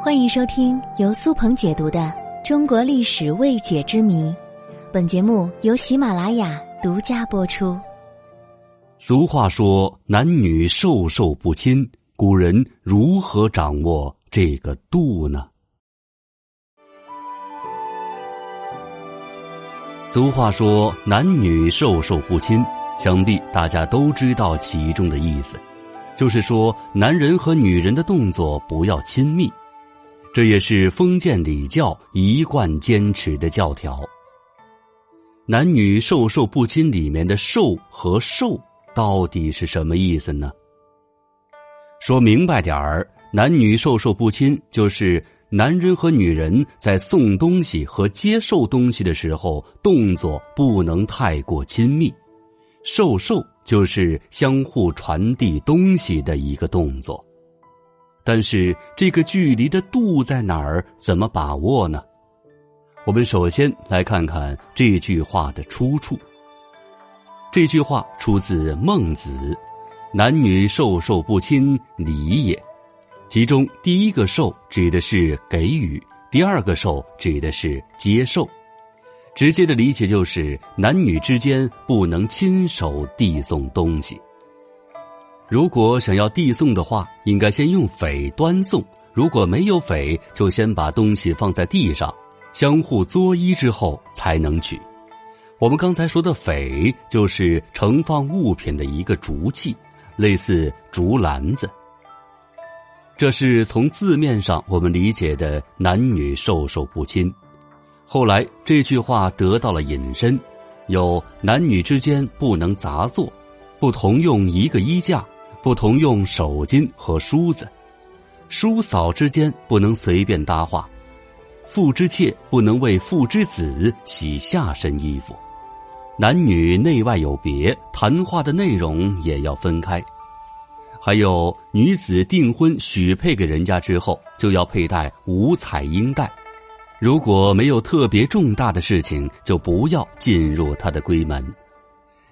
欢迎收听由苏鹏解读的《中国历史未解之谜》，本节目由喜马拉雅独家播出。俗话说：“男女授受不亲”，古人如何掌握这个度呢？俗话说：“男女授受不亲”，想必大家都知道其中的意思，就是说男人和女人的动作不要亲密。这也是封建礼教一贯坚持的教条。男女授受不亲里面的“授”和“受”到底是什么意思呢？说明白点儿，男女授受不亲，就是男人和女人在送东西和接受东西的时候，动作不能太过亲密；授受就是相互传递东西的一个动作。但是这个距离的度在哪儿？怎么把握呢？我们首先来看看这句话的出处。这句话出自《孟子》，“男女授受不亲，礼也。”其中第一个“受”指的是给予，第二个“受”指的是接受。直接的理解就是男女之间不能亲手递送东西。如果想要递送的话，应该先用匪端送；如果没有匪，就先把东西放在地上，相互作揖之后才能取。我们刚才说的匪，就是盛放物品的一个竹器，类似竹篮子。这是从字面上我们理解的男女授受不亲。后来这句话得到了引申，有男女之间不能杂作，不同用一个衣架。不同用手巾和梳子，叔嫂之间不能随便搭话，父之妾不能为父之子洗下身衣服，男女内外有别，谈话的内容也要分开。还有女子订婚许配给人家之后，就要佩戴五彩缨带，如果没有特别重大的事情，就不要进入他的闺门，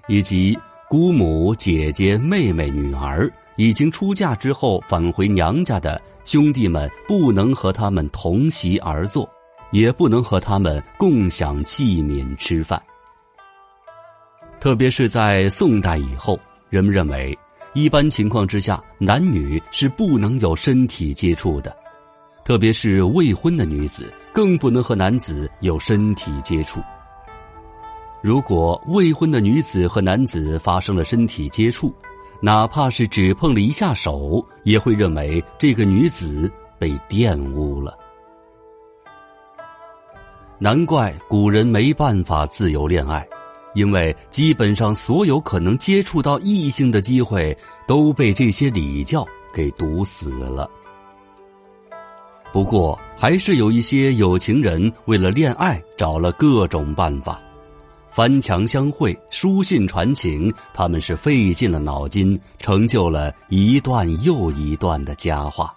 以及。姑母、姐姐、妹妹、女儿已经出嫁之后返回娘家的兄弟们，不能和他们同席而坐，也不能和他们共享器皿吃饭。特别是在宋代以后，人们认为，一般情况之下，男女是不能有身体接触的，特别是未婚的女子，更不能和男子有身体接触。如果未婚的女子和男子发生了身体接触，哪怕是只碰了一下手，也会认为这个女子被玷污了。难怪古人没办法自由恋爱，因为基本上所有可能接触到异性的机会都被这些礼教给堵死了。不过，还是有一些有情人为了恋爱找了各种办法。翻墙相会，书信传情，他们是费尽了脑筋，成就了一段又一段的佳话。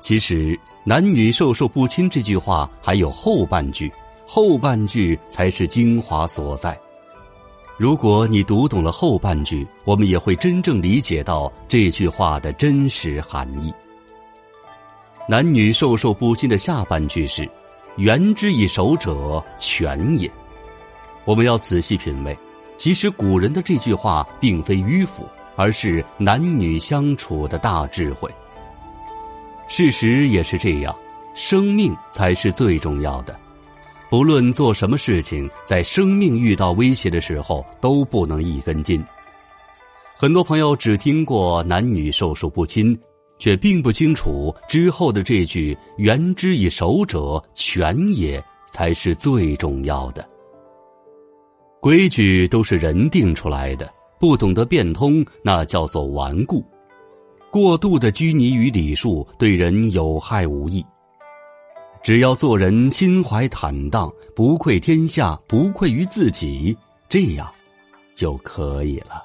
其实“男女授受不亲”这句话还有后半句，后半句才是精华所在。如果你读懂了后半句，我们也会真正理解到这句话的真实含义。“男女授受不亲”的下半句是：“缘之以手者，权也。”我们要仔细品味，其实古人的这句话并非迂腐，而是男女相处的大智慧。事实也是这样，生命才是最重要的。不论做什么事情，在生命遇到威胁的时候，都不能一根筋。很多朋友只听过男女授受不亲，却并不清楚之后的这句“缘之以手者，权也”才是最重要的。规矩都是人定出来的，不懂得变通，那叫做顽固。过度的拘泥于礼数，对人有害无益。只要做人心怀坦荡，不愧天下，不愧于自己，这样就可以了。